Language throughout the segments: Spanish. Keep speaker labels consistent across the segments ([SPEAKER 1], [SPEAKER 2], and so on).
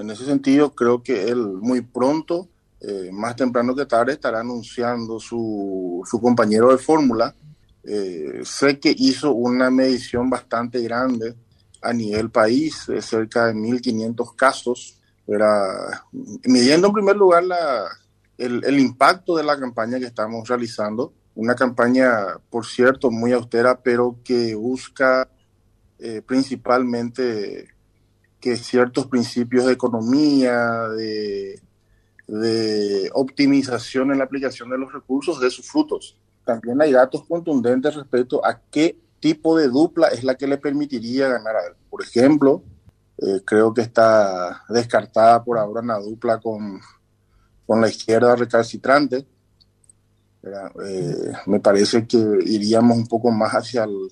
[SPEAKER 1] en ese sentido creo que él muy pronto, eh, más temprano que tarde, estará anunciando su, su compañero de fórmula. Eh, sé que hizo una medición bastante grande a nivel país, de cerca de 1.500 casos, era, midiendo en primer lugar la, el, el impacto de la campaña que estamos realizando, una campaña, por cierto, muy austera, pero que busca eh, principalmente que ciertos principios de economía, de, de, optimización en la aplicación de los recursos de sus frutos. También hay datos contundentes respecto a qué tipo de dupla es la que le permitiría ganar a él. Por ejemplo, eh, creo que está descartada por ahora una dupla con, con la izquierda recalcitrante. Eh, me parece que iríamos un poco más hacia el,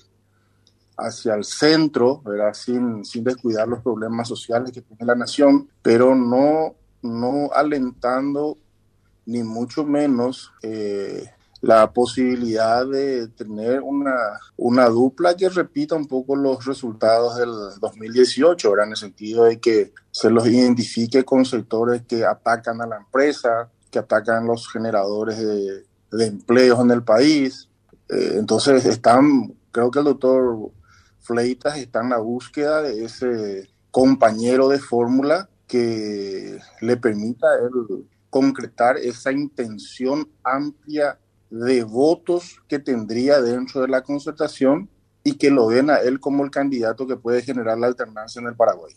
[SPEAKER 1] hacia el centro. Sin, sin descuidar los problemas sociales que tiene la nación, pero no, no alentando ni mucho menos eh, la posibilidad de tener una, una dupla que repita un poco los resultados del 2018, ¿verdad? en el sentido de que se los identifique con sectores que atacan a la empresa, que atacan los generadores de, de empleos en el país. Eh, entonces están, creo que el doctor Fleitas está en la búsqueda de ese compañero de fórmula que le permita él concretar esa intención amplia de votos que tendría dentro de la concertación y que lo ven a él como el candidato que puede generar la alternancia en el Paraguay.